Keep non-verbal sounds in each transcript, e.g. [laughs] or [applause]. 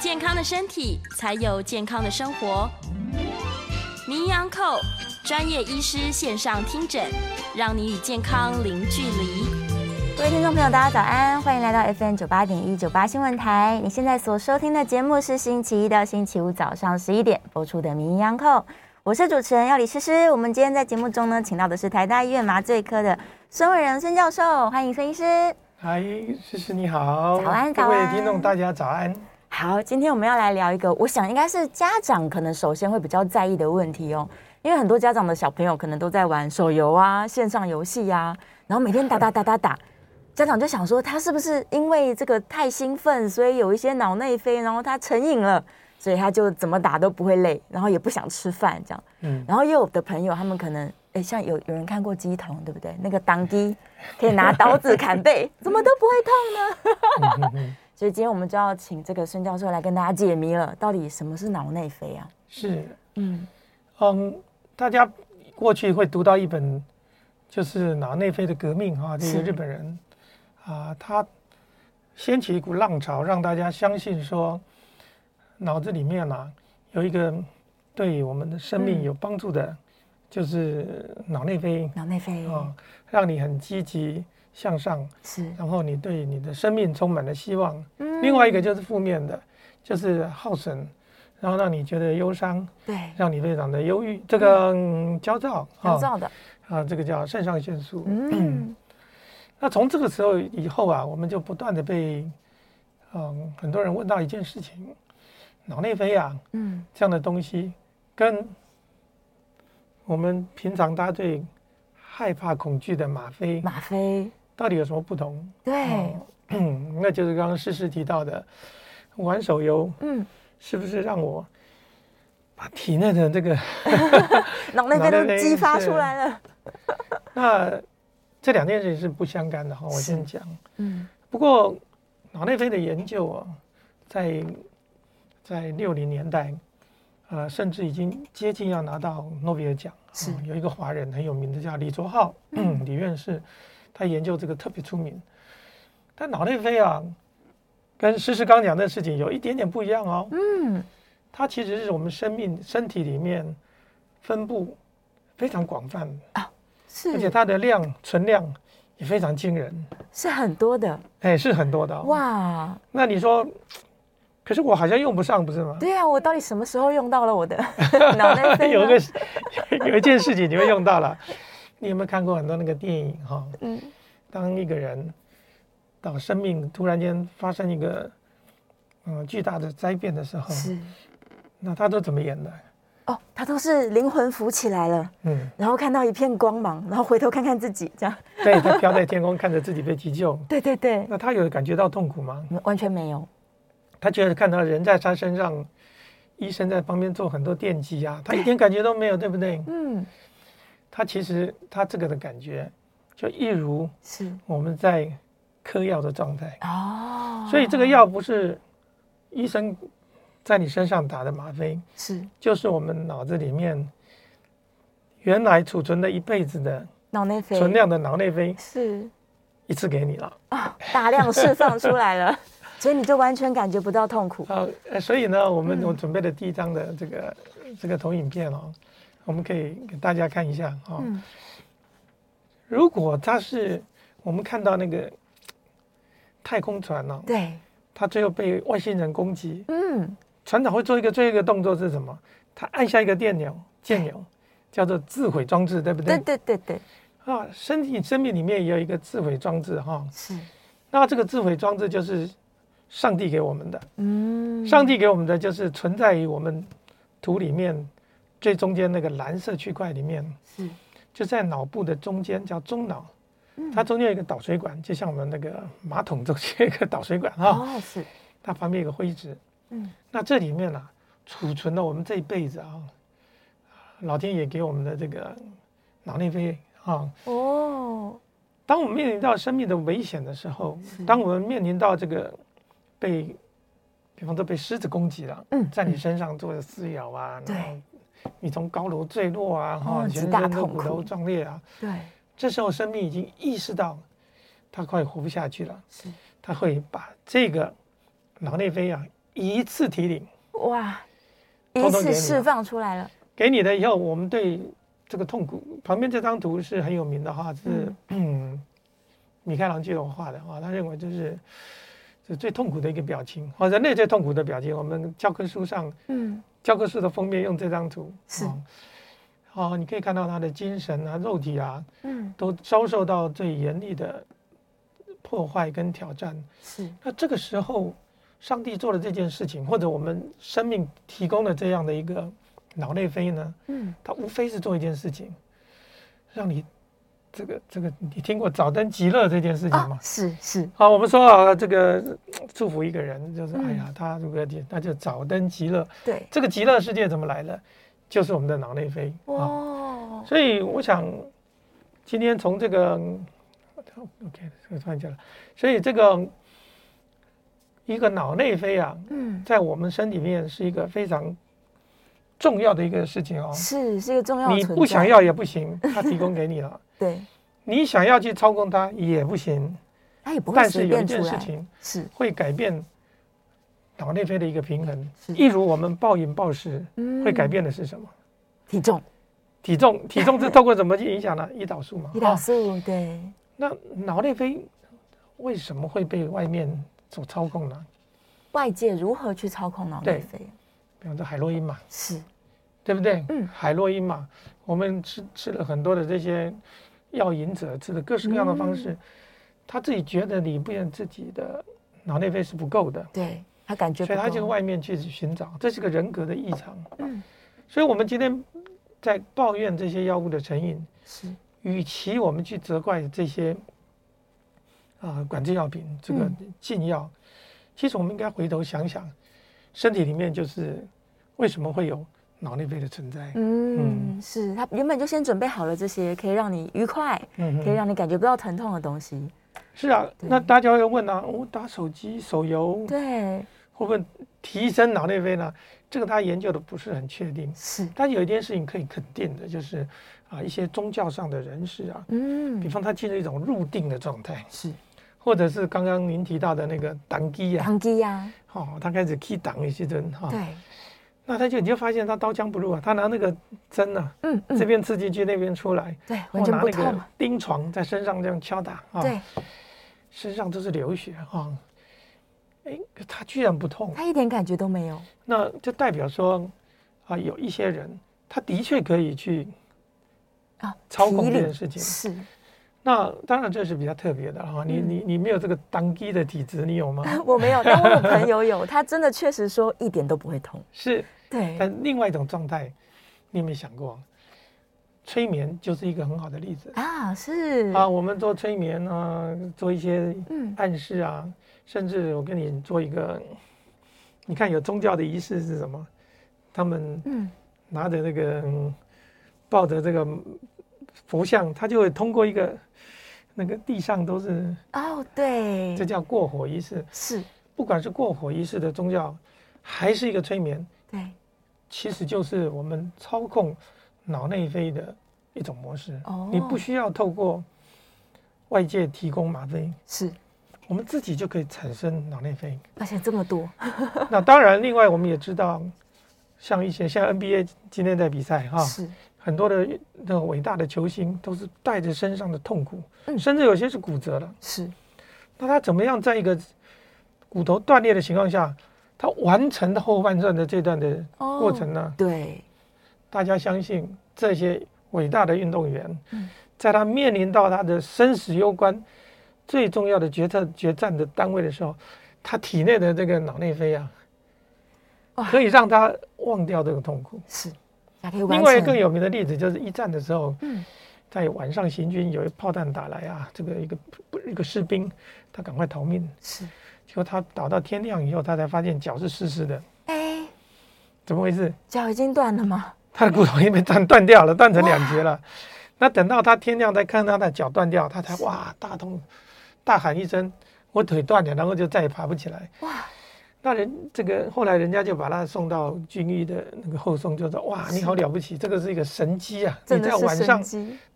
健康的身体，才有健康的生活。名医昂寇专业医师线上听诊，让你与健康零距离。各位听众朋友，大家早安，欢迎来到 FM 九八点一九八新闻台。你现在所收听的节目是星期一到星期五早上十一点播出的《名医央叩》，我是主持人要李诗诗。我们今天在节目中呢，请到的是台大医院麻醉科的孙伟仁孙教授，欢迎孙医师。嗨，诗诗你好，早安，早安，各位听众大家早安。好，今天我们要来聊一个，我想应该是家长可能首先会比较在意的问题哦，因为很多家长的小朋友可能都在玩手游啊、线上游戏呀，然后每天打打打打打。家长就想说，他是不是因为这个太兴奋，所以有一些脑内啡，然后他成瘾了，所以他就怎么打都不会累，然后也不想吃饭这样。嗯，然后又有的朋友，他们可能，哎，像有有人看过鸡童，对不对？那个当机可以拿刀子砍背，怎么都不会痛呢？[laughs] 所以今天我们就要请这个孙教授来跟大家解谜了，到底什么是脑内啡啊？是，嗯嗯，大家过去会读到一本，就是脑内啡的革命哈，这个日本人。啊，他掀起一股浪潮，让大家相信说，脑子里面呢、啊、有一个对我们的生命有帮助的，嗯、就是脑内啡。脑内啡啊，让你很积极向上，是，然后你对你的生命充满了希望。嗯，另外一个就是负面的，就是耗损，然后让你觉得忧伤，对，让你非常的忧郁，这个、嗯、焦躁，焦躁的。啊，这个叫肾上腺素。嗯。[clears throat] 那从这个时候以后啊，我们就不断的被，嗯，很多人问到一件事情，脑内啡啊，嗯，这样的东西跟我们平常大家最害怕恐惧的吗啡，吗啡到底有什么不同？对，嗯，那就是刚刚诗诗提到的，玩手游，嗯，是不是让我把体内的这个 [laughs] [laughs] 脑内啡都激发出来了？那。这两件事情是不相干的哈，我先讲。嗯，不过脑内啡的研究啊，在在六零年代，呃，甚至已经接近要拿到诺贝尔奖。是、嗯、有一个华人很有名的叫李卓浩，嗯，李院士，他研究这个特别出名。但脑内啡啊，跟诗诗刚讲的事情有一点点不一样哦。嗯，它其实是我们生命身体里面分布非常广泛的。啊是，而且它的量存量也非常惊人，是很多的，哎，是很多的、哦、哇。那你说，可是我好像用不上，不是吗？对呀、啊，我到底什么时候用到了我的 [laughs] 脑内 [laughs] 啡？有个 [laughs] 有一件事情你会用到了，你有没有看过很多那个电影哈、哦？嗯，当一个人到生命突然间发生一个嗯巨大的灾变的时候，是，那他都怎么演的？哦，他都是灵魂浮起来了，嗯，然后看到一片光芒，然后回头看看自己，这样。对，他飘在天空，看着自己被急救。[laughs] 对对对。那他有感觉到痛苦吗？完全没有。他觉得看到人在他身上，医生在旁边做很多电击啊，他一点感觉都没有，对不对？嗯。他其实它这个的感觉，就一如是我们在嗑药的状态哦。所以这个药不是医生。在你身上打的吗啡是，就是我们脑子里面原来储存了一辈子的脑内啡存量的脑内啡是，一次给你了啊，大量释放出来了，[laughs] 所以你就完全感觉不到痛苦。好，所以呢，我们我准备的第一张的这个、嗯、这个投影片哦，我们可以给大家看一下啊、哦嗯。如果它是我们看到那个太空船呢、哦，对，它最后被外星人攻击，嗯。船长会做一个最后一个动作是什么？他按下一个电钮键钮，叫做自毁装置，对不对？对对对对。啊，身体生命里面也有一个自毁装置哈。是。那这个自毁装置就是上帝给我们的。嗯。上帝给我们的就是存在于我们土里面最中间那个蓝色区块里面。是。就在脑部的中间叫中脑它中间有一个导水管，就像我们那个马桶中间有一个导水管啊。哦，是。它旁边有个灰质。嗯。那这里面呢、啊，储存了我们这一辈子啊，老天爷给我们的这个脑内啡啊。哦。当我们面临到生命的危险的时候，当我们面临到这个被，比方说被狮子攻击了，嗯，在你身上做的撕咬啊，对。你从高楼坠落啊，哈、哦，全身的骨头断裂啊，对，这时候生命已经意识到，他快活不下去了，是，他会把这个脑内啡啊一次提领，哇，一次释放出来了，给你的以后，我们对这个痛苦，旁边这张图是很有名的哈，是 [clears throat] 米开朗基罗画的啊，他认为这是是最痛苦的一个表情，或，人类最痛苦的表情，我们教科书上，嗯。教科书的封面用这张图。是，哦，你可以看到他的精神啊、肉体啊，嗯，都遭受到最严厉的破坏跟挑战。是，那这个时候，上帝做了这件事情，或者我们生命提供了这样的一个脑内啡呢，嗯，他无非是做一件事情，让你。这个这个，你听过早登极乐这件事情吗？是是。好，我们说啊，这个祝福一个人，就是哎呀，他如果那就早登极乐。对。这个极乐世界怎么来的？就是我们的脑内啡。哦。所以我想，今天从这个，OK，这个突然讲了，所以这个一个脑内啡啊，嗯，在我们身体里面是一个非常。重要的一个事情哦，是是一个重要的。你不想要也不行，他提供给你了。对，你想要去操控它也不行，它也不会。但是有一件事情是会改变脑内啡的一个平衡，一如我们暴饮暴食，会改变的是什么？体重，体重，体重是透过怎么去影响呢？胰岛素嘛。[laughs] 胰岛素对。那脑内啡为什么会被外面所操控呢？外界如何去操控脑内啡？比方说海洛因嘛，是，对不对？嗯，海洛因嘛，我们吃吃了很多的这些药引者吃的各式各样的方式，嗯、他自己觉得里边自己的脑内啡是不够的，对他感觉，所以他就外面去寻找，这是个人格的异常。嗯，所以我们今天在抱怨这些药物的成瘾，是，与其我们去责怪这些啊、呃、管制药品这个禁药，嗯、其实我们应该回头想想。身体里面就是为什么会有脑内啡的存在？嗯，嗯是他原本就先准备好了这些可以让你愉快，嗯，可以让你感觉不到疼痛的东西。是啊，那大家会问啊，我打手机、手游，对，会不会提升脑内啡呢？这个他研究的不是很确定。是，但有一件事情可以肯定的，就是啊，一些宗教上的人士啊，嗯，比方他进入一种入定的状态，是。或者是刚刚您提到的那个挡机呀，挡机呀，哦，他开始去挡一些人哈，对，那他就你就发现他刀枪不入啊，他拿那个针啊，嗯，这边刺进去，那边出来，对，完全不痛。钉床在身上这样敲打啊，对，身上都是流血啊，哎，他居然不痛，他一点感觉都没有，那就代表说啊，有一些人他的确可以去啊操控这件事情。是。那当然这是比较特别的哈，你你你没有这个当机的体质，你有吗？[laughs] 我没有，但我有朋友有，他真的确实说一点都不会痛。[laughs] 是，对。但另外一种状态，你有没有想过？催眠就是一个很好的例子啊，是啊，我们做催眠啊，做一些暗示啊，嗯、甚至我跟你做一个，你看有宗教的仪式是什么？他们嗯拿着那个抱着这个佛像，他就会通过一个。那个地上都是哦，对，这叫过火仪式。是，不管是过火仪式的宗教，还是一个催眠，对，其实就是我们操控脑内啡的一种模式。哦，你不需要透过外界提供吗啡，是我们自己就可以产生脑内啡，而且这么多。[laughs] 那当然，另外我们也知道，像一些像 NBA 今天在比赛哈，是。很多的那个伟大的球星都是带着身上的痛苦，嗯，甚至有些是骨折了。是，那他怎么样在一个骨头断裂的情况下，他完成后半段的这段的过程呢？哦，对，大家相信这些伟大的运动员，在他面临到他的生死攸关、最重要的决策决战的单位的时候，他体内的这个脑内啡啊，可以让他忘掉这个痛苦。是。另外更有名的例子就是一战的时候，嗯，在晚上行军，有一炮弹打来啊，这个一个一个士兵，他赶快逃命。是，结果他倒到天亮以后，他才发现脚是湿湿的。哎，怎么回事？脚已经断了吗？他的骨头已经被断断掉了，断成两截了。那等到他天亮再看他的脚断掉，他才哇大痛，大喊一声：“我腿断了！”然后就再也爬不起来。哇！那人这个后来人家就把他送到军医的那个后送，就说：“哇，你好了不起，这个是一个神机啊！你在晚上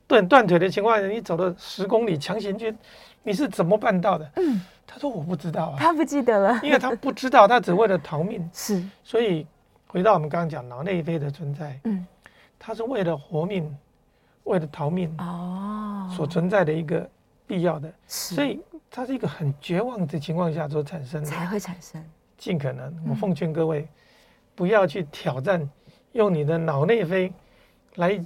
断断腿的情况下，你走了十公里强行军，你是怎么办到的？”嗯，他说：“我不知道啊。”他不记得了，因为他不知道，他只为了逃命。[laughs] 是，所以回到我们刚刚讲脑内啡的存在，嗯，他是为了活命，为了逃命哦，所存在的一个必要的，所以它是一个很绝望的情况下所产生的，才会产生。尽可能，我奉劝各位，不要去挑战用你的脑内啡来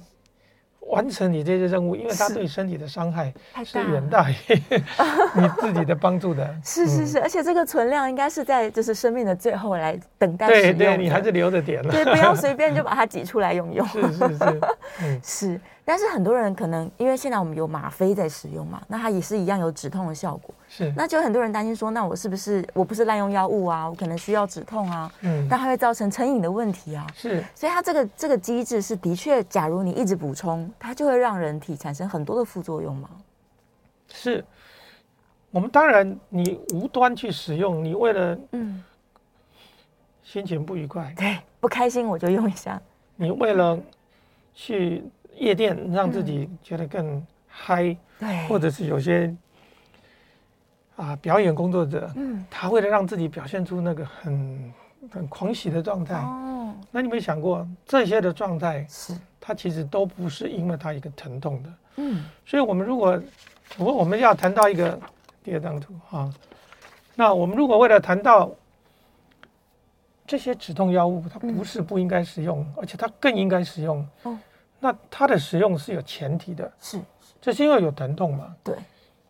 完成你这些任务，因为它对身体的伤害是远大于 [laughs] 你自己的帮助的。[laughs] 是是是，而且这个存量应该是在就是生命的最后来等待。对对，你还是留着点了。对，不要随便就 [laughs] 把它挤出来用用。是是是，嗯，是。但是很多人可能因为现在我们有吗啡在使用嘛，那它也是一样有止痛的效果。是，那就很多人担心说，那我是不是我不是滥用药物啊？我可能需要止痛啊。嗯，但它会造成成瘾的问题啊。是，所以它这个这个机制是的确，假如你一直补充，它就会让人体产生很多的副作用吗？是，我们当然你无端去使用，你为了嗯心情不愉快，对，不开心我就用一下。你为了去。夜店让自己觉得更嗨，对，或者是有些啊表演工作者，嗯，他为了让自己表现出那个很很狂喜的状态，哦，那你没想过这些的状态是，他其实都不是因为他一个疼痛的，嗯，所以我们如果我我们要谈到一个第二张图啊，那我们如果为了谈到这些止痛药物，它不是不应该使用，而且它更应该使用，哦。那它的使用是有前提的，是，是，就是因为有疼痛嘛。对，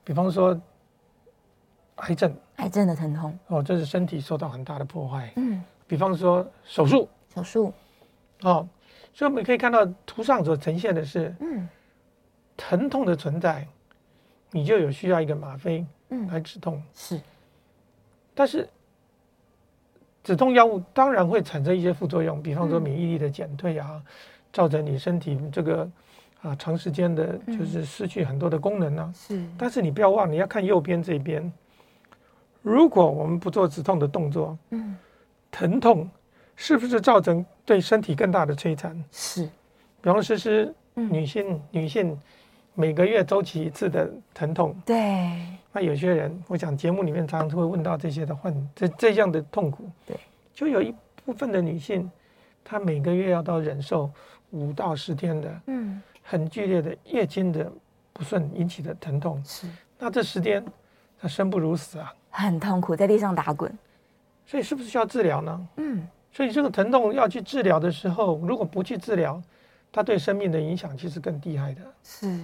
比方说癌症，癌症的疼痛，哦，这是身体受到很大的破坏。嗯，比方说手术，手术，哦，所以我们可以看到图上所呈现的是，嗯，疼痛的存在，你就有需要一个吗啡，嗯，来止痛。是，但是止痛药物当然会产生一些副作用，比方说免疫力的减退啊。造成你身体这个啊长时间的，就是失去很多的功能呢、啊。是，但是你不要忘，你要看右边这边。如果我们不做止痛的动作，嗯，疼痛是不是造成对身体更大的摧残？是，比方说是女性，女性每个月周期一次的疼痛。对。那有些人，我想节目里面常常会问到这些的患这这样的痛苦。对。就有一部分的女性，她每个月要到忍受。五到十天的，嗯，很剧烈的月经的不顺引起的疼痛，是。那这十天，他生不如死啊，很痛苦，在地上打滚。所以是不是需要治疗呢？嗯。所以这个疼痛要去治疗的时候，如果不去治疗，它对生命的影响其实更厉害的。是。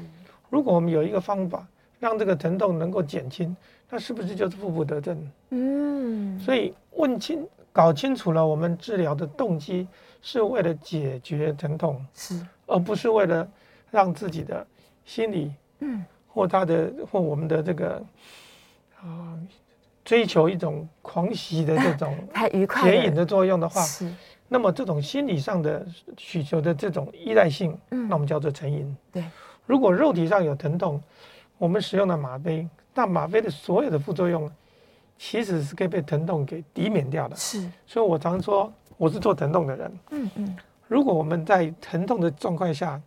如果我们有一个方法让这个疼痛能够减轻，那是不是就是负负得正？嗯。所以问清、搞清楚了我们治疗的动机。是为了解决疼痛，是，而不是为了让自己的心理，嗯，或他的或我们的这个啊、呃，追求一种狂喜的这种 [laughs] 太愉快解瘾的作用的话，是，那么这种心理上的需求的这种依赖性，嗯，那我们叫做成瘾。对，如果肉体上有疼痛，我们使用了吗啡，那吗啡的所有的副作用，其实是可以被疼痛给抵免掉的。是，所以我常说。我是做疼痛的人，嗯嗯，如果我们在疼痛的状况下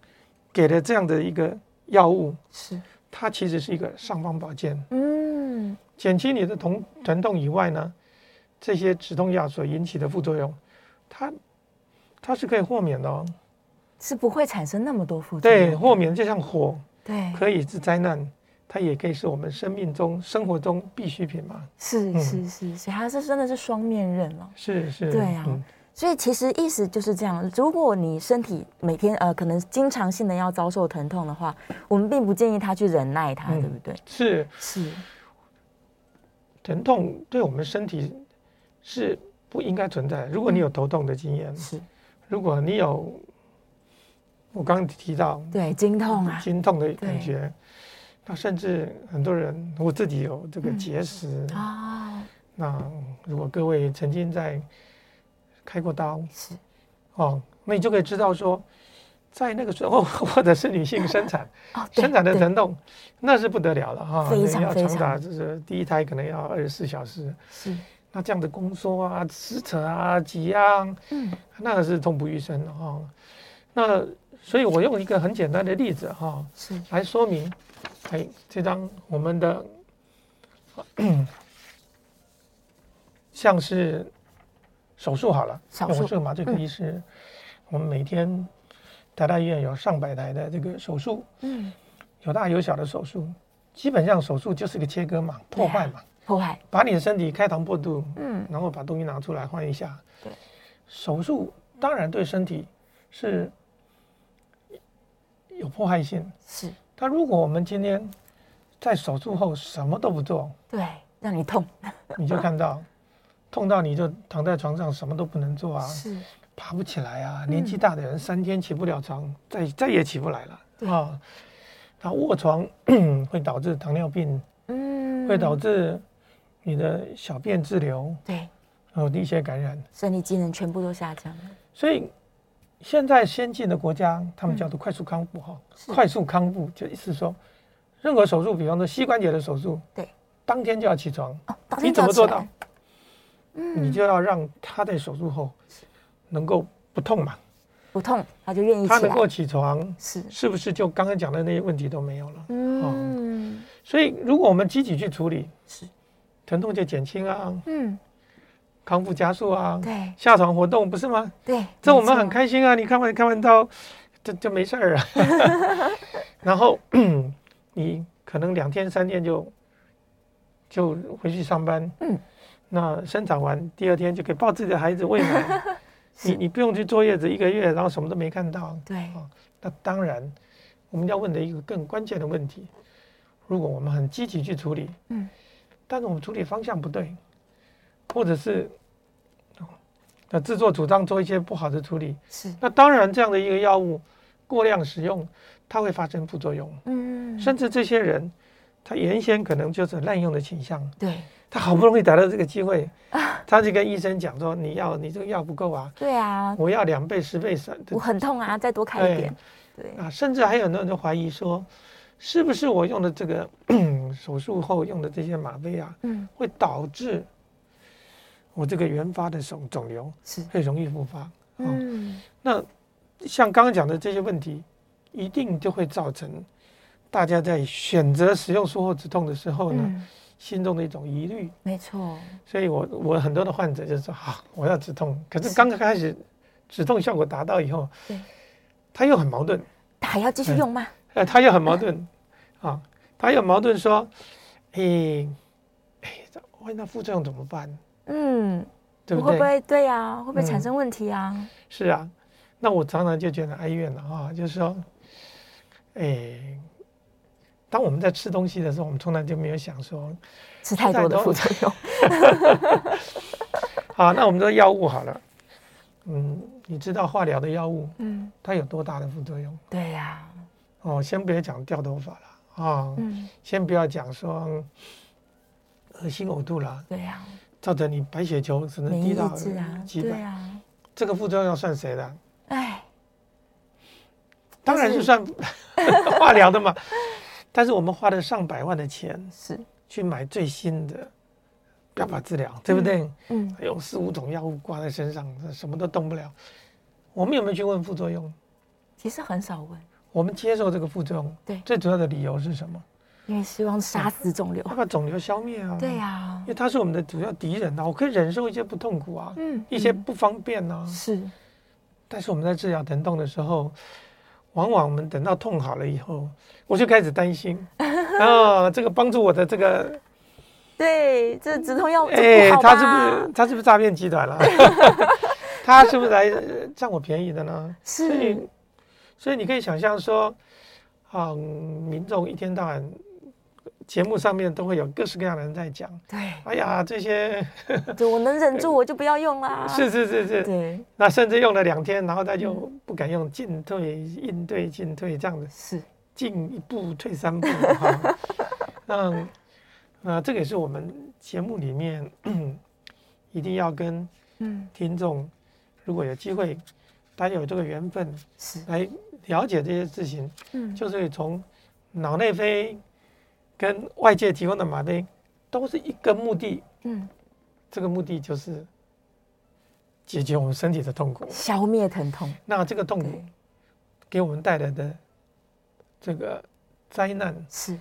给了这样的一个药物，是。它其实是一个尚方宝剑，嗯，减轻你的疼疼痛以外呢，这些止痛药所引起的副作用，它它是可以豁免的哦，是不会产生那么多副作用。对，豁免就像火，对，可以是灾难，它也可以是我们生命中生活中必需品嘛。是是是，所以它是真的是双面刃了。是是，对啊。嗯所以其实意思就是这样。如果你身体每天呃可能经常性的要遭受疼痛的话，我们并不建议他去忍耐它，嗯、对不对？是是，疼痛对我们身体是不应该存在。如果你有头痛的经验，是；如果你有我刚刚提到，对，经痛啊，经痛的感觉。那甚至很多人，我自己有这个结石啊。嗯哦、那如果各位曾经在开过刀，是哦，那你就可以知道说，在那个时候，[laughs] 或者是女性生产，哦、生产的疼痛，那是不得了了哈。非常非常。要长达就是第一胎可能要二十四小时。是。那这样的宫缩啊、撕扯啊、挤压，嗯，那个是痛不欲生的哈。那所以我用一个很简单的例子哈，是来说明，哎，这张我们的，像是手术好了，手术麻醉科医师，嗯、我们每天台大医院有上百台的这个手术，嗯，有大有小的手术，基本上手术就是个切割嘛，破坏嘛。破坏，把你的身体开膛破肚，嗯，然后把东西拿出来换一下。对，手术当然对身体是有破坏性。是，但如果我们今天在手术后什么都不做，对，让你痛，[laughs] 你就看到痛到你就躺在床上什么都不能做啊，是，爬不起来啊，年纪大的人三天起不了床，再再也起不来了啊。他卧床 [coughs] 会导致糖尿病，嗯，会导致。你的小便滞留，对，然后一些感染，生理机能全部都下降了。所以现在先进的国家，他们叫做快速康复哈，嗯、快速康复就意思说，任何手术，比方说膝关节的手术，对，当天就要起床。你怎么做到？嗯，你就要让他在手术后能够不痛嘛，不痛，他就愿意起他能够起床，是。是不是就刚刚讲的那些问题都没有了？嗯，哦、所以如果我们积极去处理，是。疼痛就减轻啊，嗯，康复加速啊，对，下床活动不是吗？对，这我们很开心啊！你看完看完到，就就没事儿啊。[laughs] 然后 [clears throat] 你可能两天三天就就回去上班，嗯，那生产完第二天就可以抱自己的孩子喂奶，[laughs] 你你不用去坐月子一个月，然后什么都没看到，对啊。那当然，我们要问的一个更关键的问题，如果我们很积极去处理，嗯。但是我们处理方向不对，或者是，那自作主张做一些不好的处理，是。那当然这样的一个药物过量使用，它会发生副作用，嗯，甚至这些人他原先可能就是滥用的倾向，对，他好不容易逮到这个机会，[laughs] 他就跟医生讲说，你要你这个药不够啊，对啊，我要两倍十倍三，我很痛啊，再多开一点，对。啊，甚至还有很多人怀疑说。是不是我用的这个 [clears throat] 手术后用的这些吗啡啊，嗯，会导致我这个原发的肿肿瘤是。会容易复发？嗯，那像刚刚讲的这些问题，一定就会造成大家在选择使用术后止痛的时候呢，嗯、心中的一种疑虑。没错，所以我我很多的患者就是说，好，我要止痛，可是刚刚开始止痛效果达到以后，对，他又很矛盾，他还要继续用吗？呃，他又很矛盾，[laughs] 啊，他又矛盾说，哎，哎，那副作用怎么办？嗯，对不对？会不会对呀？会不会产生问题啊？是啊，那我常常就觉得哀怨了啊，就是说，哎，当我们在吃东西的时候，我们从来就没有想说吃太多的副作用。[laughs] 好，那我们说药物好了，嗯，你知道化疗的药物，嗯，它有多大的副作用？对呀。哦，先别讲掉头发了啊，哦嗯、先不要讲说恶心呕吐了，对呀、啊，造成你白血球只能低到几百，对啊，这个副作用要算谁的？哎，当然是算 [laughs] 化疗的嘛。但是我们花了上百万的钱是去买最新的标靶治疗，对不对？嗯，有四五种药物挂在身上，什么都动不了。我们有没有去问副作用？其实很少问。我们接受这个副作用，对，最主要的理由是什么？因为希望杀死肿瘤，要把肿瘤消灭啊。对呀，因为它是我们的主要敌人啊，我可以忍受一些不痛苦啊，嗯，一些不方便啊。是，但是我们在治疗疼痛的时候，往往我们等到痛好了以后，我就开始担心 [laughs] 啊，这个帮助我的这个，对，这止痛药，哎，他是不是他是不是诈骗集团了？[laughs] 他是不是来占我便宜的呢？是。所以你可以想象说，啊、嗯，民众一天到晚节目上面都会有各式各样的人在讲。对，哎呀，这些就我能忍住，[laughs] 我就不要用啦。是是是是，对，那甚至用了两天，然后他就不敢用，进退应对进退这样子，是。进一步退三步哈。[laughs] 那那这个也是我们节目里面 [clears throat] 一定要跟听众，如果有机会，大家有这个缘分是。来了解这些事情，嗯，就是从脑内啡。跟外界提供的麻丁都是一个目的，嗯，这个目的就是解决我们身体的痛苦，消灭疼痛。那这个痛苦给我们带来的这个灾难是。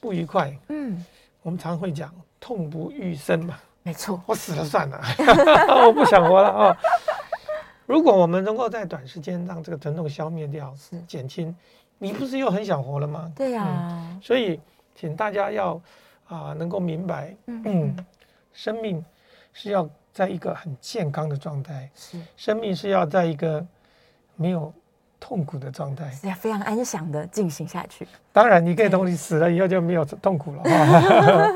不愉快，嗯，我们常会讲痛不欲生嘛，没错，我死了算了，[laughs] 我不想活了啊。如果我们能够在短时间让这个疼痛消灭掉，是。减轻，你不是又很想活了吗？对呀，所以。请大家要啊，能够明白，嗯，生命是要在一个很健康的状态，是生命是要在一个没有痛苦的状态，是要非常安详的进行下去。当然，你可以东西死了以后就没有痛苦了。[laughs]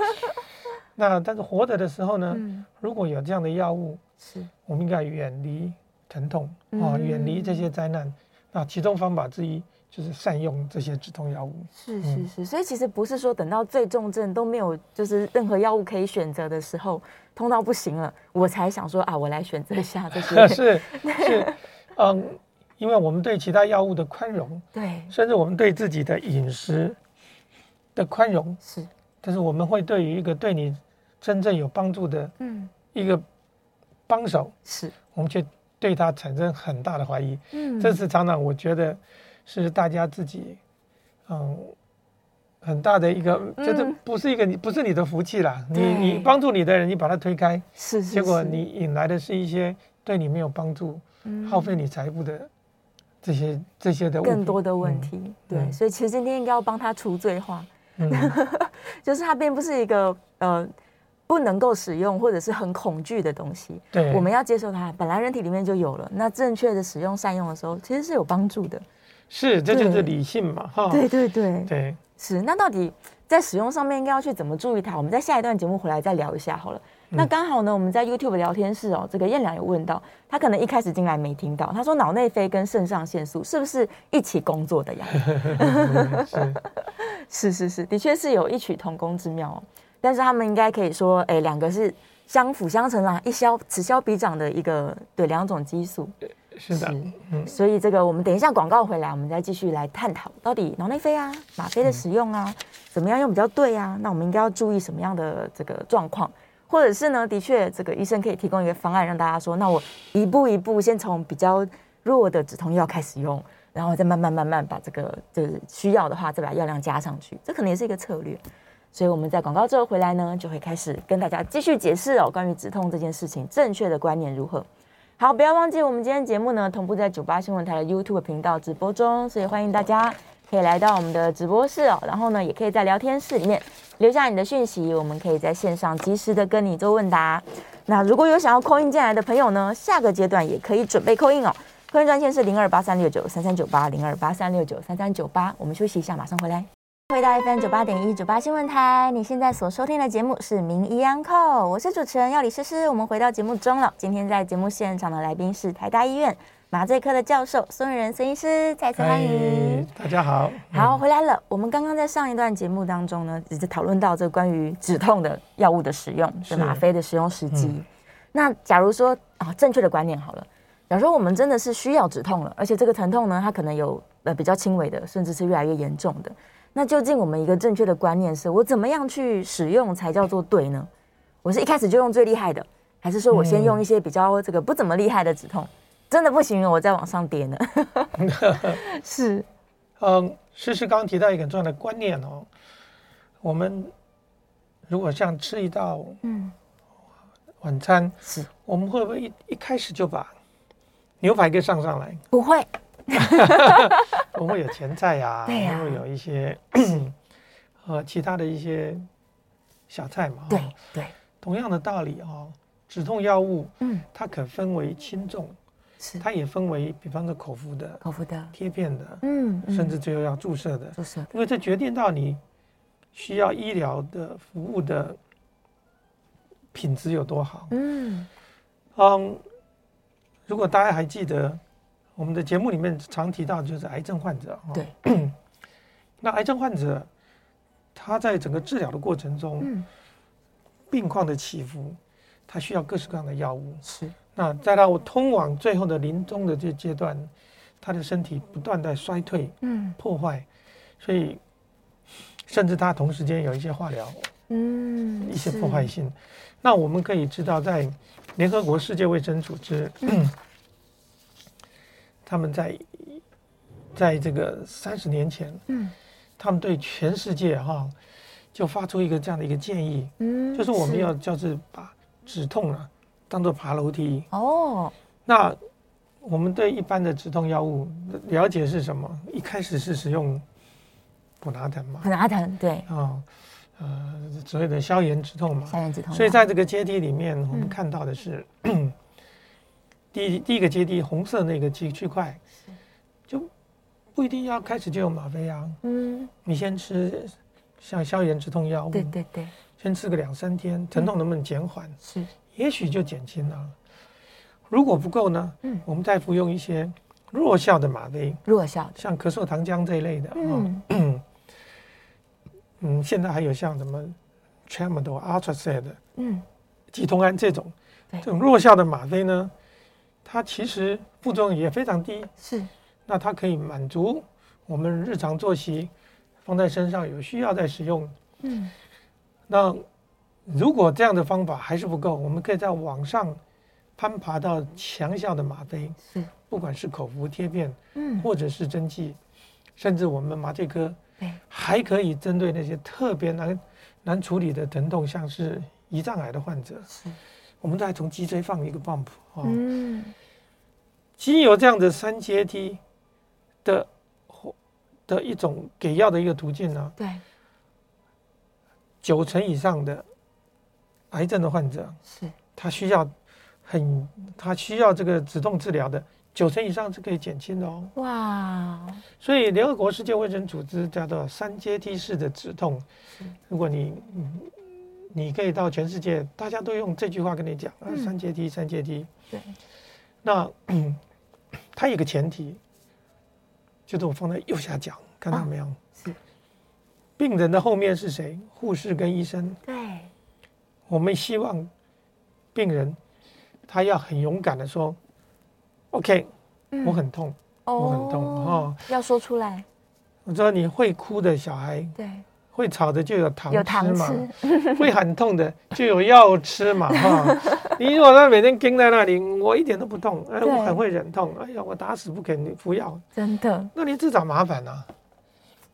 那但是活着的时候呢，如果有这样的药物，是我们应该远离疼痛啊，远离这些灾难。那其中方法之一。就是善用这些止痛药物，是是是，所以其实不是说等到最重症都没有，就是任何药物可以选择的时候，痛到不行了，我才想说啊，我来选择一下这些。[laughs] 是是，嗯，因为我们对其他药物的宽容，[laughs] 对，甚至我们对自己的饮食的宽容，是，但是我们会对于一个对你真正有帮助的，嗯，一个帮手，是我们却对他产生很大的怀疑，嗯，这是常常我觉得。是大家自己，嗯，很大的一个，就是不是一个你不是你的福气啦。你你帮助你的人，你把他推开，是，结果你引来的是一些对你没有帮助、耗费你财富的这些这些的更多的问题。对，所以其实今天应该要帮他除罪化，[laughs] 就是它并不是一个呃不能够使用或者是很恐惧的东西。对，我们要接受它，本来人体里面就有了。那正确的使用善用的时候，其实是有帮助的。是，这就是理性嘛，哈。对对对对，是。那到底在使用上面应该要去怎么注意它？我们在下一段节目回来再聊一下好了。嗯、那刚好呢，我们在 YouTube 聊天室哦，这个燕良有问到，他可能一开始进来没听到，他说脑内啡跟肾上腺素是不是一起工作的呀？[laughs] [laughs] 是是是是，的确是有异曲同工之妙哦。但是他们应该可以说，哎，两个是相辅相成啦，一消此消彼长的一个对两种激素。是的，嗯，所以这个我们等一下广告回来，我们再继续来探讨到底脑内啡啊、吗啡的使用啊，怎么样用比较对啊？那我们应该要注意什么样的这个状况？或者是呢，的确这个医生可以提供一个方案，让大家说，那我一步一步先从比较弱的止痛药开始用，然后再慢慢慢慢把这个就是需要的话再把药量加上去，这可能也是一个策略。所以我们在广告之后回来呢，就会开始跟大家继续解释哦，关于止痛这件事情正确的观念如何。好，不要忘记我们今天节目呢，同步在九八新闻台的 YouTube 频道直播中，所以欢迎大家可以来到我们的直播室哦。然后呢，也可以在聊天室里面留下你的讯息，我们可以在线上及时的跟你做问答。那如果有想要扣印进来的朋友呢，下个阶段也可以准备扣印哦。扣印专线是零二八三六九三三九八零二八三六九三三九八。我们休息一下，马上回来。回到 FM 九八点一九八新闻台，你现在所收听的节目是名医安扣，我是主持人药理诗诗。我们回到节目中了，今天在节目现场的来宾是台大医院麻醉科的教授孙瑞仁孙医师，再次欢迎。大家好，好回来了。我们刚刚在上一段节目当中呢，一直讨论到这个关于止痛的药物的使用，是吗啡的使用时机。嗯、那假如说啊，正确的观念好了，假如说我们真的是需要止痛了，而且这个疼痛呢，它可能有呃比较轻微的，甚至是越来越严重的。那究竟我们一个正确的观念是我怎么样去使用才叫做对呢？我是一开始就用最厉害的，还是说我先用一些比较这个不怎么厉害的止痛？嗯、真的不行，我再往上跌呢？[laughs] 是，嗯，诗诗刚刚提到一个很重要的观念哦，我们如果像吃一道嗯晚餐，是我们会不会一一开始就把牛排给上上来？不会。[laughs] 我会有前菜呀、会有一些 [clears throat] 呃其他的一些小菜嘛。对对，同样的道理哦，止痛药物，嗯，它可分为轻重，是。它也分为，比方说口服的、口服的、贴片的，嗯，甚至最后要注射的，注射。因为这决定到你需要医疗的服务的品质有多好。嗯，嗯，如果大家还记得我们的节目里面常提到，就是癌症患者。对，[clears throat] 那癌症患者他在整个治疗的过程中，嗯，病况的起伏，他需要各式各样的药物。是。那再到通往最后的临终的这阶段，他的身体不断在衰退，嗯，破坏，所以甚至他同时间有一些化疗，嗯，一些破坏性。那我们可以知道，在联合国世界卫生组织，嗯、他们在在这个三十年前，嗯，他们对全世界哈就发出一个这样的一个建议，嗯，就是我们要就是把止痛啊。当做爬楼梯哦，那我们对一般的止痛药物了解是什么？一开始是使用普拿疼嘛？普拿疼对啊，呃，所谓的消炎止痛嘛。消炎止痛。所以在这个阶梯里面，我们看到的是，嗯、第一第一个阶梯红色那个区区块，就不一定要开始就用吗啡啊。嗯，你先吃像消炎止痛药物，对对对，先吃个两三天，疼痛能不能减缓？嗯、是。也许就减轻了，如果不够呢？嗯，我们再服用一些弱效的吗啡，弱效的，像咳嗽糖浆这一类的，嗯。嗯，[clears throat] 嗯，现在还有像什么 Tramadol、Atrazet，嗯，肌痛胺这种，这种弱效的吗啡呢，它其实副作用也非常低，是，那它可以满足我们日常作息放在身上有需要再使用，嗯，那。如果这样的方法还是不够，我们可以在网上攀爬到强效的吗啡，是，不管是口服贴片，嗯，或者是针剂，甚至我们麻醉科，对，还可以针对那些特别难难处理的疼痛，像是胰脏癌的患者，是，我们再从脊椎放一个 bump，哦，嗯，经由这样的三阶梯的的一种给药的一个途径呢，对，九成以上的。癌症的患者是，他需要很，他需要这个止痛治疗的九成以上是可以减轻的哦。哇！所以联合国世界卫生组织叫做三阶梯式的止痛。如果你，你可以到全世界，大家都用这句话跟你讲啊，三阶梯，三阶梯。对。那 [clears throat] 它有个前提，就是我放在右下角，看到没有？是。病人的后面是谁？护士跟医生。对。我们希望病人他要很勇敢的说：“OK，我很痛，我很痛哦，要说出来。”我知道你会哭的小孩，对，会吵的就有糖吃嘛，吃会很痛的就有药吃嘛，哈。[laughs] 你如果他每天盯在那里，我一点都不痛，哎，我很会忍痛，哎呀，我打死不肯服药，真的。那你自找麻烦啊！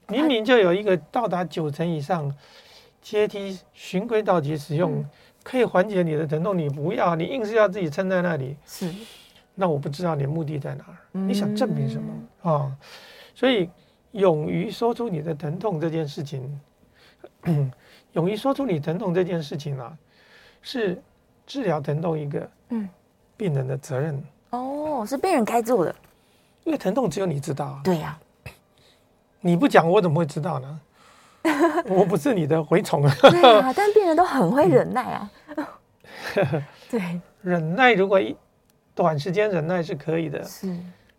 明明就有一个到达九成以上。阶梯循规蹈矩使用，可以缓解你的疼痛。你不要，你硬是要自己撑在那里。是，那我不知道你的目的在哪儿？你想证明什么啊？所以，勇于说出你的疼痛这件事情，[clears throat] 勇于说出你疼痛这件事情啊，是治疗疼痛一个嗯病人的责任。哦，是病人该做的，因为疼痛只有你知道。啊对呀，[clears throat] 你不讲，我怎么会知道呢？[laughs] 我不是你的蛔虫啊！对啊，但病人都很会忍耐啊。[laughs] 对，忍耐如果一短时间忍耐是可以的。是。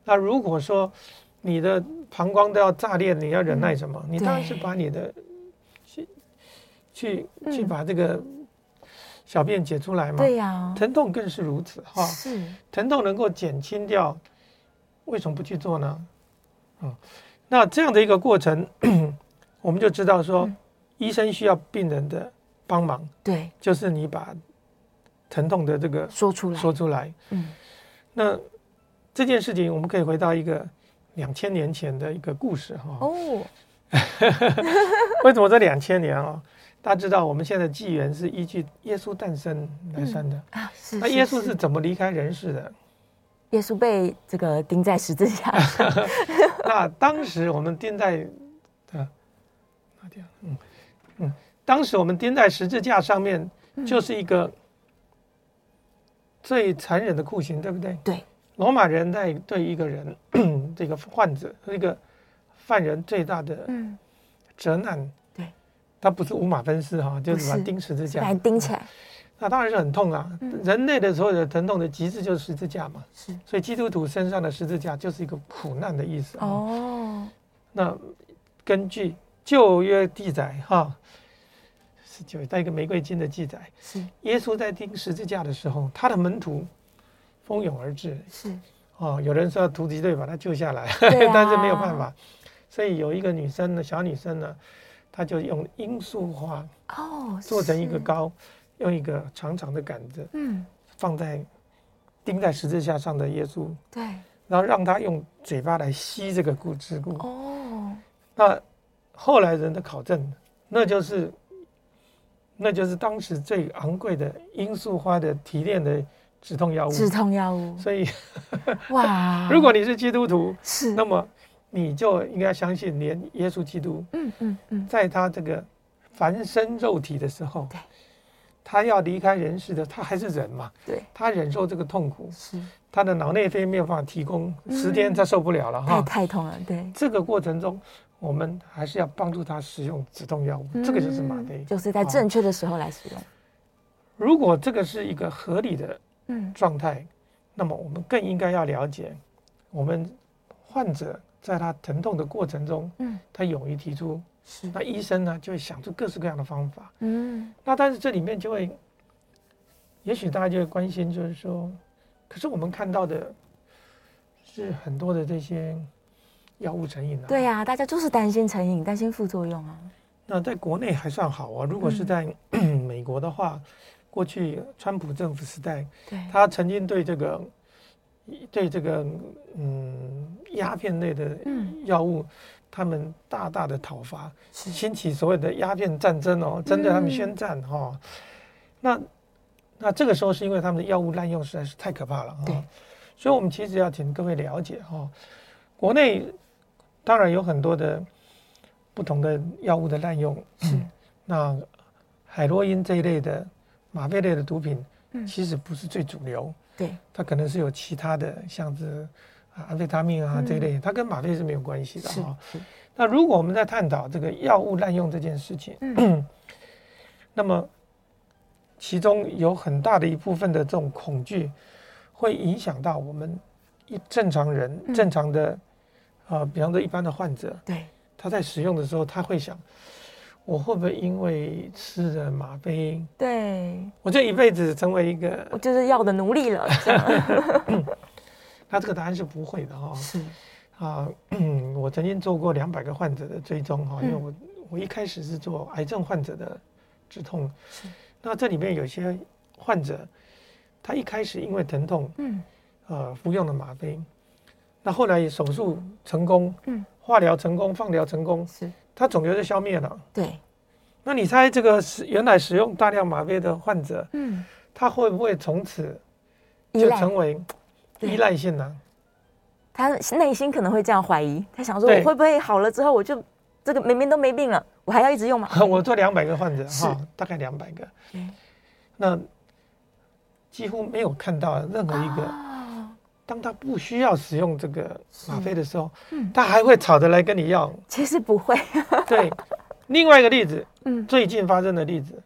那如果说你的膀胱都要炸裂，你要忍耐什么？嗯、你当然是把你的去去去把这个小便解出来嘛。对呀、啊。疼痛更是如此哈。是。疼痛能够减轻掉，为什么不去做呢？嗯，那这样的一个过程。[clears throat] 我们就知道说，医生需要病人的帮忙，对，就是你把疼痛的这个说出来，说出来，嗯，那这件事情我们可以回到一个两千年前的一个故事哈。哦，[laughs] 为什么这两千年啊？大家知道我们现在纪元是依据耶稣诞生来算的啊，是。那耶稣是怎么离开人世的？耶稣被这个钉在十字架上。[laughs] 那当时我们钉在啊。嗯嗯，当时我们钉在十字架上面，就是一个最残忍的酷刑，对不对？对，罗马人在对一个人，[clears throat] 这个患者，一个犯人最大的责难，对它不是五马分尸哈，就是把它钉十字架，把它钉起来。那当然是很痛啊！嗯、人类的所有的疼痛的极致就是十字架嘛。是。所以基督徒身上的十字架就是一个苦难的意思。哦。那根据旧约记载哈，是就带一个玫瑰金的记载。是。耶稣在钉十字架的时候，他的门徒蜂拥而至。是。哦，有人说要突击队把他救下来，啊、[laughs] 但是没有办法。所以有一个女生呢，小女生呢，她就用罂粟花哦，做成一个膏。用一个长长的杆子，嗯，放在钉在十字架上的耶稣，对，然后让他用嘴巴来吸这个骨汁骨。哦，那后来人的考证，那就是那就是当时最昂贵的罂粟花的提炼的止痛药物。止痛药物。所以，哇，[laughs] 如果你是基督徒，是，那么你就应该相信，连耶稣基督，嗯嗯嗯，在他这个凡身肉体的时候，对。他要离开人世的，他还是人嘛？对，他忍受这个痛苦，是他的脑内啡没有办法提供，十天他受不了了哈，太痛了。对，这个过程中，我们还是要帮助他使用止痛药物，这个就是吗啡，就是在正确的时候来使用。如果这个是一个合理的嗯状态，那么我们更应该要了解，我们患者在他疼痛的过程中，嗯，他勇于提出。是，那医生呢就会想出各式各样的方法。嗯，那但是这里面就会，也许大家就会关心，就是说，可是我们看到的是很多的这些药物成瘾啊。对呀、啊，大家就是担心成瘾，担心副作用啊。那在国内还算好啊，如果是在、嗯、[clears throat] 美国的话，过去川普政府时代，对，他曾经对这个对这个嗯鸦片类的药物。嗯他们大大的讨伐，兴起所谓的鸦片战争哦，针对他们宣战哈、哦。那那这个时候是因为他们的药物滥用实在是太可怕了哈。对，所以我们其实要请各位了解哈，国内当然有很多的不同的药物的滥用，嗯那海洛因这一类的吗啡类的毒品，其实不是最主流，对，它可能是有其他的，像是。啊，安非他命啊，这一类，它跟吗啡是没有关系的哈。那如果我们在探讨这个药物滥用这件事情，嗯，[clears throat] 那么其中有很大的一部分的这种恐惧，会影响到我们一正常人、嗯、正常的啊、呃，比方说一般的患者，对，他在使用的时候，他会想，我会不会因为吃了吗啡，对，我这一辈子成为一个，我就是药的奴隶了。[laughs] 那这个答案是不会的哈、哦。是。啊，[clears throat] 我曾经做过两百个患者的追踪哈，因为我我一开始是做癌症患者的止痛。是。那这里面有些患者，他一开始因为疼痛，嗯，呃，服用了吗啡，那后来手术成功，嗯，化疗成功，放疗成功，是，他肿瘤就消灭了。对。那你猜这个使原来使用大量吗啡的患者，嗯，他会不会从此就成为？依赖性呢、啊？他内心可能会这样怀疑，他想说：“我会不会好了之后，我就这个明明都没病了，我还要一直用吗？” [laughs] 我做两百个患者哈，大概两百个，那几乎没有看到任何一个，当他不需要使用这个吗啡的时候，嗯。他还会吵着来跟你要。其实不会。对，另外一个例子，嗯，最近发生的例子，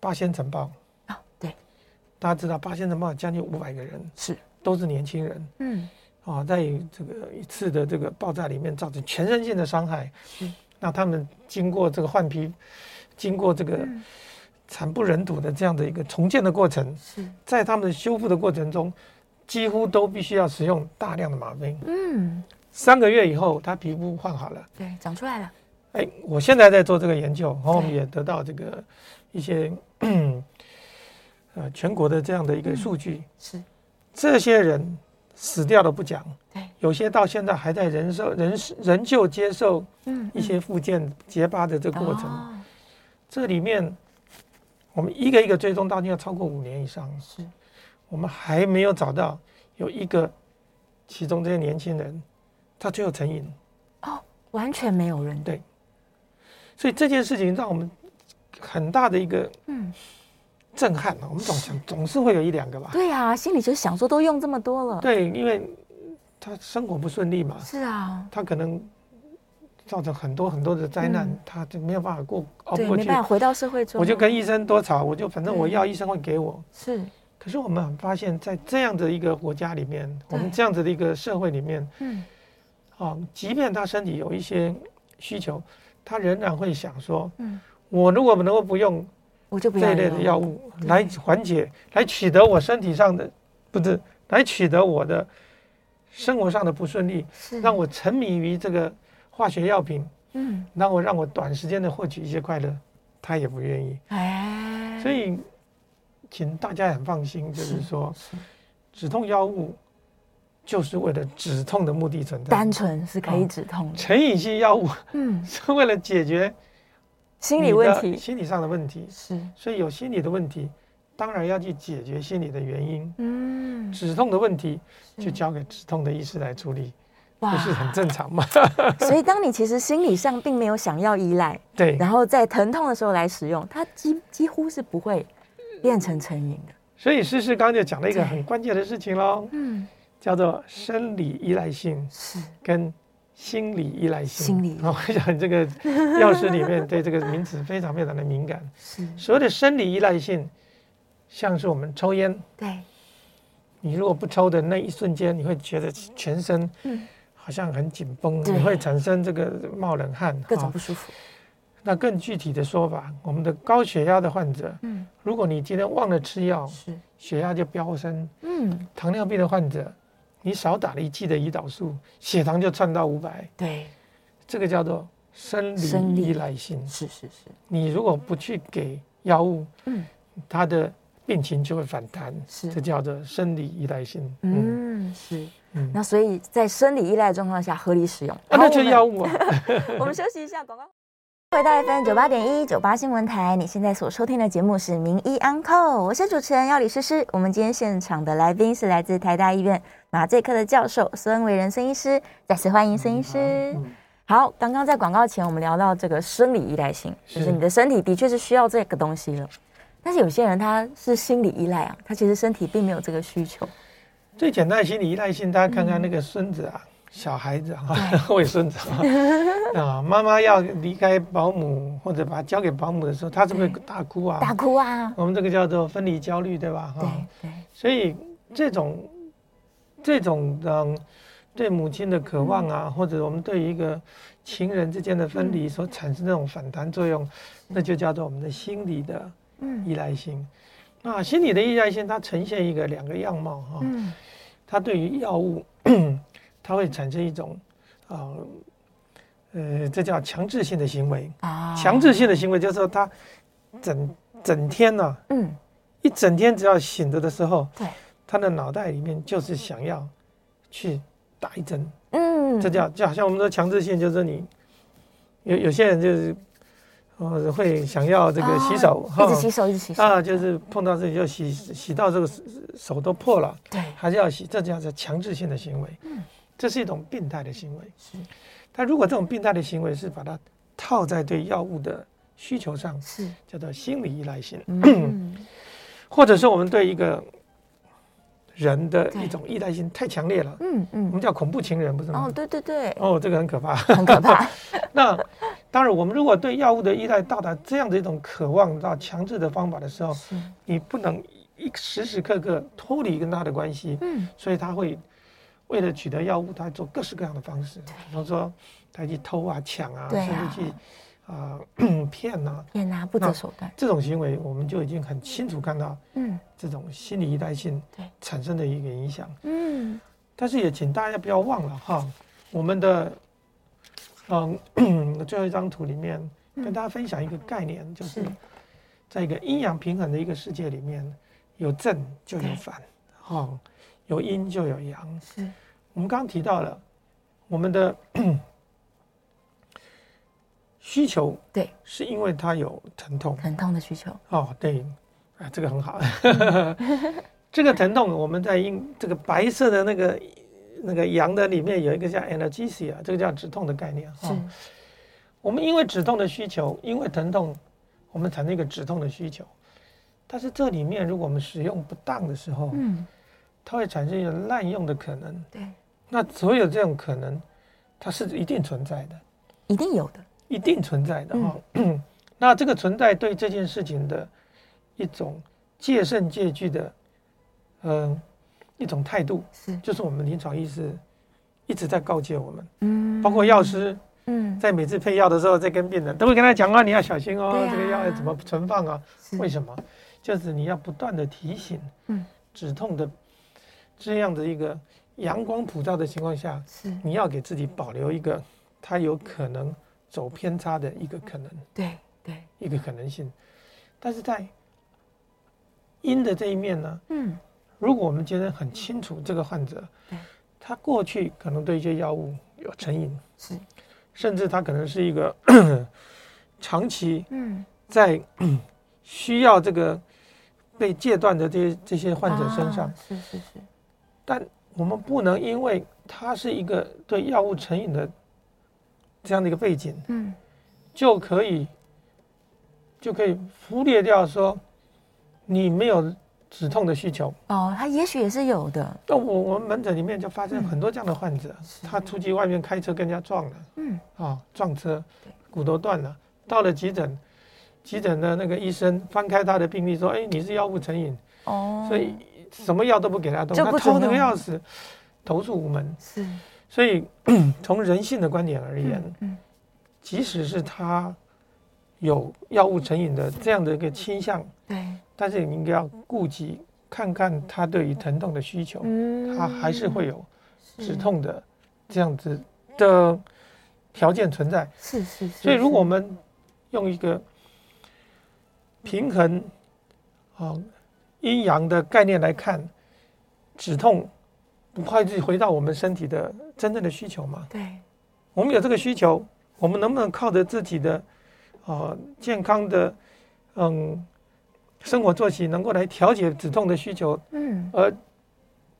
八仙城爆啊，对，大家知道八仙城爆将近五百个人是。都是年轻人，嗯，啊，在这个一次的这个爆炸里面造成全身性的伤害，嗯，那他们经过这个换皮，经过这个惨不忍睹的这样的一个重建的过程，是。在他们的修复的过程中，几乎都必须要使用大量的吗啡，嗯，三个月以后，他皮肤换好了，对，长出来了，哎，我现在在做这个研究，然后我们也得到这个一些，[clears throat] 呃，全国的这样的一个数据，是。这些人死掉了不讲，对，有些到现在还在人受人仍旧接受一些复健结疤的这个过程，嗯嗯、这里面我们一个一个追踪到，要超过五年以上，是，我们还没有找到有一个其中这些年轻人他最后成瘾，哦，完全没有人，对，所以这件事情让我们很大的一个嗯。震撼，我们总想 [laughs] 总是会有一两个吧。对啊，心里就想说，都用这么多了。对，因为他生活不顺利嘛。是啊。他可能造成很多很多的灾难，嗯、他就没有办法过熬对不过去，没办法回到社会中。我就跟医生多吵，我就反正我要医生会给我。是，可是我们很发现，在这样的一个国家里面，我们这样子的一个社会里面，嗯，啊，即便他身体有一些需求，他仍然会想说，嗯，我如果能够不用，我就不这一类的药物来缓解，来取得我身体上的，不是来取得我的生活上的不顺利，让我沉迷于这个。化学药品，嗯，让我让我短时间的获取一些快乐，他也不愿意。哎，所以，请大家很放心，就是说，止痛药物就是为了止痛的目的存在，单纯是可以止痛的。成瘾性药物，嗯，[laughs] 是为了解决心理问题、心理上的问题。是，所以有心理的问题，当然要去解决心理的原因。嗯，止痛的问题就交给止痛的医师来处理。不是很正常吗？[laughs] 所以，当你其实心理上并没有想要依赖，对，然后在疼痛的时候来使用，它几几乎是不会变成成瘾的。所以，诗诗刚刚就讲了一个很关键的事情喽，嗯，叫做生理依赖性是跟心理依赖性。心理，[laughs] 我想这个药师里面对这个名词非常非常的敏感。是所谓的生理依赖性，像是我们抽烟，对，你如果不抽的那一瞬间，你会觉得全身，嗯。好像很紧绷，你会产生这个冒冷汗，各种不舒服。那更具体的说法，我们的高血压的患者，嗯，如果你今天忘了吃药，是血压就飙升。嗯，糖尿病的患者，你少打了一剂的胰岛素，血糖就窜到五百。对，这个叫做生理依赖性。是是是，你如果不去给药物，嗯，它的病情就会反弹。是，这叫做生理依赖性。嗯，是。嗯，那所以在生理依赖的状况下合理使用，啊、那就是药物啊。[laughs] 我们休息一下，广告。回到 FM 九八点一九八新闻台，你现在所收听的节目是《名医 Uncle》，我是主持人药李诗诗。我们今天现场的来宾是来自台大医院麻醉科的教授孙维仁孙医师，再次欢迎孙医师。嗯、好，刚刚在广告前我们聊到这个生理依赖性，就是你的身体的确是需要这个东西了，但是有些人他是心理依赖啊，他其实身体并没有这个需求。最简单的心理依赖性，大家看看那个孙子啊，嗯、小孩子啊，为孙子啊，[laughs] 啊，妈妈要离开保姆或者把交给保姆的时候，他是不是大哭啊？大哭啊！我们这个叫做分离焦虑，对吧？哈对。所以这种这种嗯，对母亲的渴望啊，嗯、或者我们对一个情人之间的分离所产生那种反弹作用，嗯、那就叫做我们的心理的依赖性。嗯那心理的依赖性，它呈现一个两个样貌哈。嗯。它对于药物，它会产生一种，啊，呃，这叫强制性的行为啊。强制性的行为就是说，他整整天呢，嗯，一整天只要醒着的时候，对，他的脑袋里面就是想要去打一针。嗯。这叫就好像我们说强制性，就是你有有些人就是。哦，会想要这个洗手，一直洗手，一直洗手啊，就是碰到这里就洗，洗到这个手都破了，对，还是要洗，这叫做强制性的行为，嗯，这是一种病态的行为，是。但如果这种病态的行为是把它套在对药物的需求上，是叫做心理依赖性，嗯，[coughs] 或者说我们对一个人的一种依赖性太强烈了，嗯嗯，我们叫恐怖情人，不是吗？哦，对对对，哦，这个很可怕，很可怕。[laughs] 那。当然，我们如果对药物的依赖到达这样的一种渴望到强制的方法的时候，你不能一时时刻刻脱离跟他的关系。嗯，所以他会为了取得药物，他做各式各样的方式，比方说他去偷啊、抢啊，啊甚至去啊 [clears throat] 骗啊，骗啊，不择手段。这种行为，我们就已经很清楚看到，嗯，这种心理依赖性产生的一个影响。嗯，但是也请大家不要忘了哈，我们的。嗯，[clears throat] 最后一张图里面跟大家分享一个概念，嗯、就是在一个阴阳平衡的一个世界里面，有正就有反，哦，有阴就有阳。是，我们刚刚提到了我们的 [clears throat] 需求，对，是因为它有疼痛，疼痛的需求。哦，对，啊，这个很好。[laughs] 这个疼痛，我们在用这个白色的那个。那个羊的里面有一个叫 analgesia，这个叫止痛的概念哈。是我们因为止痛的需求，因为疼痛，我们产生一个止痛的需求。但是这里面如果我们使用不当的时候，嗯，它会产生一个滥用的可能。对。那所有这种可能，它是一定存在的。一定有的，一定存在的哈。嗯、[clears throat] 那这个存在对这件事情的一种戒慎戒惧的，嗯、呃，一种态度，是。就是我们临床医师一直在告诫我们，嗯，包括药师，嗯，在每次配药的时候，在跟病人都会跟他讲啊，你要小心哦，啊、这个药要怎么存放啊？为什么？就是你要不断的提醒，嗯，止痛的这样的一个阳光普照的情况下，是。你要给自己保留一个它有可能走偏差的一个可能，对对，一个可能性。但是在阴的这一面呢，嗯，如果我们觉得很清楚这个患者，他过去可能对一些药物有成瘾，是，甚至他可能是一个 [coughs] 长期嗯。在需要这个。被戒断的这些这些患者身上，是是是，但我们不能因为他是一个对药物成瘾的这样的一个背景，嗯，就可以就可以忽略掉说你没有止痛的需求。哦，他也许也是有的。那我我们门诊里面就发生很多这样的患者，他出去外面开车跟人家撞了，嗯，啊撞车，骨头断了，到了急诊。急诊的那个医生翻开他的病历说：“哎，你是药物成瘾，哦，所以什么药都不给他动，他偷那个钥匙，投诉无门。是，所以 [clears throat] 从人性的观点而言，嗯，即使是他有药物成瘾的这样的一个倾向，对，但是你应该要顾及看看他对于疼痛的需求，嗯，他还是会有止痛的这样子的条件存在。是是是，所以如果我们用一个。平衡，啊，阴阳的概念来看，止痛不快就回到我们身体的真正的需求嘛？对，我们有这个需求，我们能不能靠着自己的啊健康的嗯生活作息，能够来调节止痛的需求？嗯，而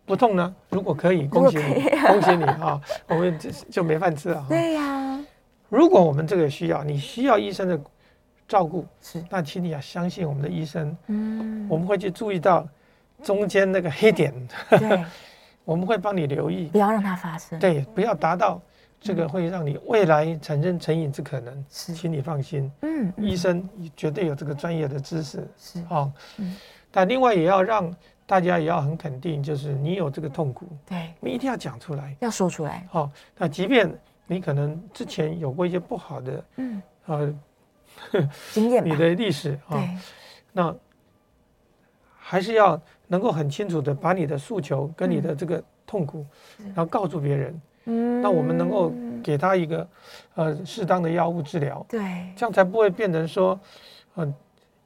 不痛呢？如果可以，恭喜你，[laughs] 恭喜你啊！我们就就没饭吃了。对呀，如果我们这个需要，你需要医生的。照顾是，那请你要相信我们的医生。嗯，我们会去注意到中间那个黑点，对，[laughs] 我们会帮你留意，不要让它发生。对，不要达到这个会让你未来产生成瘾之可能。是，请你放心。嗯，医生绝对有这个专业的知识。是啊，嗯，但另外也要让大家也要很肯定，就是你有这个痛苦，对，你一定要讲出来，要说出来。好，那即便你可能之前有过一些不好的，嗯，呃。[laughs] 经验，你的历史啊，那还是要能够很清楚的把你的诉求跟你的这个痛苦，然后告诉别人。嗯，那我们能够给他一个呃适当的药物治疗，对，这样才不会变成说，呃，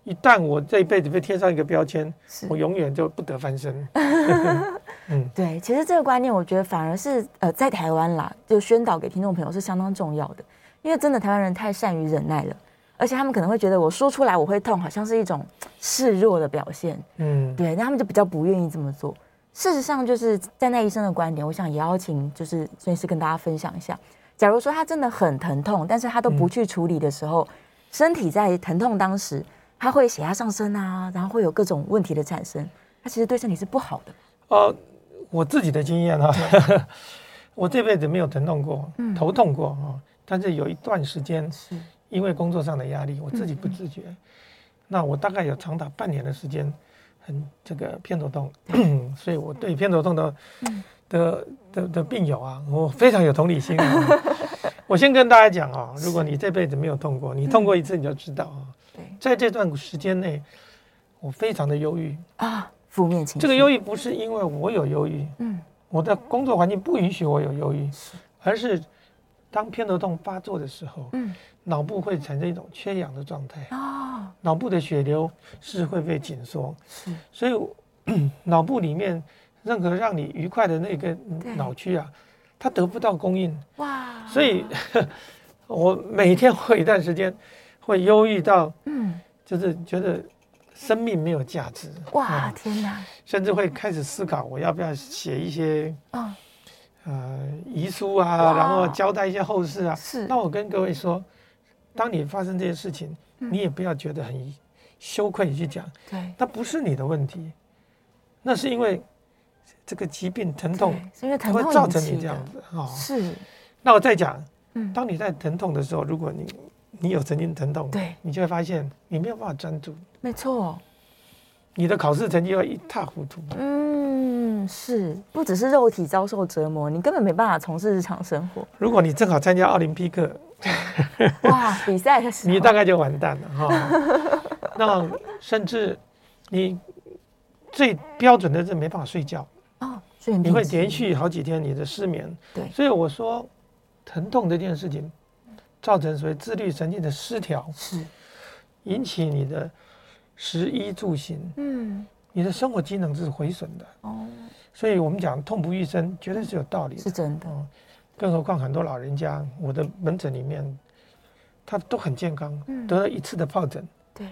一旦我这一辈子被贴上一个标签，我永远就不得翻身。[laughs] 嗯，对，其实这个观念，我觉得反而是呃在台湾啦，就宣导给听众朋友是相当重要的，因为真的台湾人太善于忍耐了。而且他们可能会觉得我说出来我会痛，好像是一种示弱的表现。嗯，对，那他们就比较不愿意这么做。事实上，就是在那医生的观点，我想也邀请就是孙医师跟大家分享一下。假如说他真的很疼痛，但是他都不去处理的时候，嗯、身体在疼痛当时，他会血压上升啊，然后会有各种问题的产生，他其实对身体是不好的。呃，我自己的经验啊，[laughs] 我这辈子没有疼痛过，嗯、头痛过啊，但是有一段时间是。因为工作上的压力，我自己不自觉，嗯、那我大概有长达半年的时间，很这个偏头痛，嗯、[clears throat] 所以我对偏头痛的、嗯、的的的病友啊，我非常有同理心啊。[laughs] 我先跟大家讲啊，如果你这辈子没有痛过，你痛过一次你就知道啊。对，在这段时间内，我非常的忧郁啊，负面情绪。这个忧郁不是因为我有忧郁，嗯，我的工作环境不允许我有忧郁，而是当偏头痛发作的时候，嗯。脑部会产生一种缺氧的状态啊，脑部的血流是会被紧缩，是，所以 [clears throat] 脑部里面任何让你愉快的那个脑区啊，它得不到供应哇，所以 [laughs] 我每天会一段时间会忧郁到，嗯，就是觉得生命没有价值哇，天哪，甚至会开始思考我要不要写一些啊，呃，遗书啊，然后交代一些后事啊，是，那我跟各位说。当你发生这些事情，你也不要觉得很羞愧去讲，对，那不是你的问题，那是因为这个疾病疼痛，是因为疼痛会造成你这样子啊。是，那我再讲，嗯，当你在疼痛的时候，如果你你有曾经疼痛，对，你就会发现你没有办法专注，没错，你的考试成绩会一塌糊涂。嗯，是，不只是肉体遭受折磨，你根本没办法从事日常生活。如果你正好参加奥林匹克，哇，比赛的时候，[laughs] 你大概就完蛋了哈。那甚至你最标准的是没办法睡觉哦，你会连续好几天你的失眠。对，所以我说疼痛这件事情造成所谓自律神经的失调，是引起你的食衣住行，嗯，你的生活机能是毁损的哦。所以我们讲痛不欲生，绝对是有道理的，是真的。哦，更何况很多老人家，我的门诊里面，他都很健康，嗯，得了一次的疱疹，对，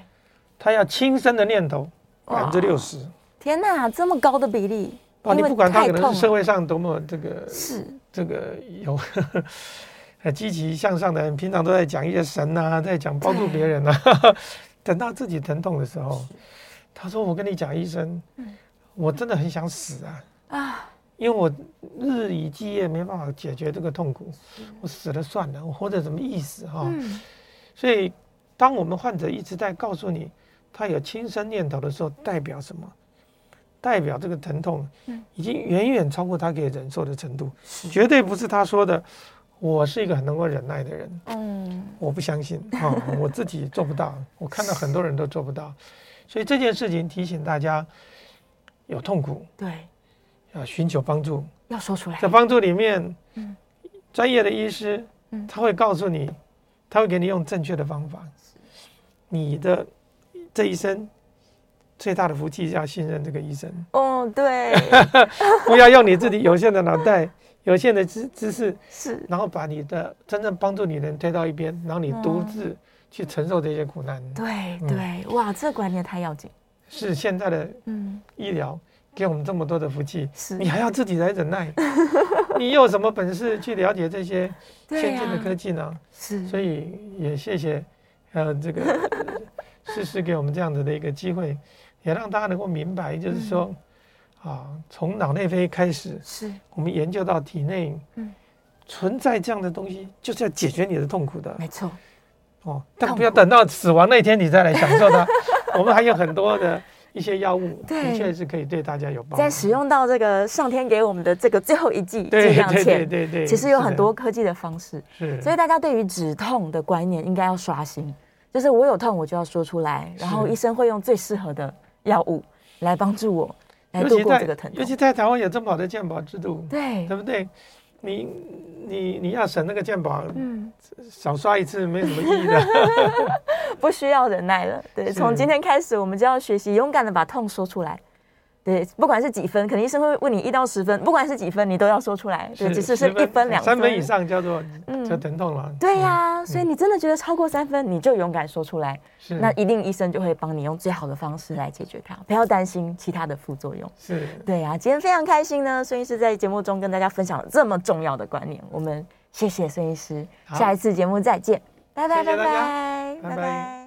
他要轻生的念头百分之六十。天哪，这么高的比例！哦，你不管他可能是社会上多么这个是这个有很 [laughs] 积极向上的人，平常都在讲一些神啊，在讲帮助别人啊，[laughs] 等到自己疼痛的时候，他说：“我跟你讲，医生，我真的很想死啊！啊，因为我日以继夜没办法解决这个痛苦，我死了算了，我活着什么意思哈？所以，当我们患者一直在告诉你他有轻生念头的时候，代表什么？代表这个疼痛已经远远超过他可以忍受的程度，绝对不是他说的。我是一个很能够忍耐的人，嗯，我不相信。啊，我自己做不到，我看到很多人都做不到，所以这件事情提醒大家，有痛苦，对，要寻求帮助，要说出来。在帮助里面，嗯，专业的医师，嗯，他会告诉你，他会给你用正确的方法。你的这一生最大的福气是要信任这个医生。哦，对，[laughs] 不要用你自己有限的脑袋。[laughs] 有限的知知识是，然后把你的真正帮助你的人推到一边，然后你独自去承受这些苦难。对对，哇，这个观念太要紧。是现在的嗯医疗给我们这么多的福气，是你还要自己来忍耐，[laughs] 你有什么本事去了解这些先进的科技呢？是，所以也谢谢呃这个 [laughs] 诗诗给我们这样子的一个机会，也让大家能够明白，就是说。啊，从脑内啡开始，是我们研究到体内，嗯，存在这样的东西，就是要解决你的痛苦的，没错。哦，但不要等到死亡那一天你再来享受它。[laughs] 我们还有很多的一些药物，的确是可以对大家有帮助。在使用到这个上天给我们的这个最后一剂剂量前，对对对，其实有很多科技的方式。是，所以大家对于止痛的观念应该要刷新，就是我有痛我就要说出来，然后医生会用最适合的药物来帮助我。尤其在尤其在台湾有这么好的健保制度，对对不对？你你你要省那个鉴宝，嗯，少刷一次没什么意义的，[laughs] 不需要忍耐了。对，从今天开始，我们就要学习勇敢的把痛说出来。对，不管是几分，肯定医生会问你一到十分，不管是几分，你都要说出来。对，只是是一分两分，三分以上叫做嗯，就疼痛了。对呀，所以你真的觉得超过三分，你就勇敢说出来。是，那一定医生就会帮你用最好的方式来解决它，不要担心其他的副作用。是，对呀，今天非常开心呢，孙医师在节目中跟大家分享了这么重要的观念，我们谢谢孙医师，下一次节目再见，拜拜拜拜拜拜。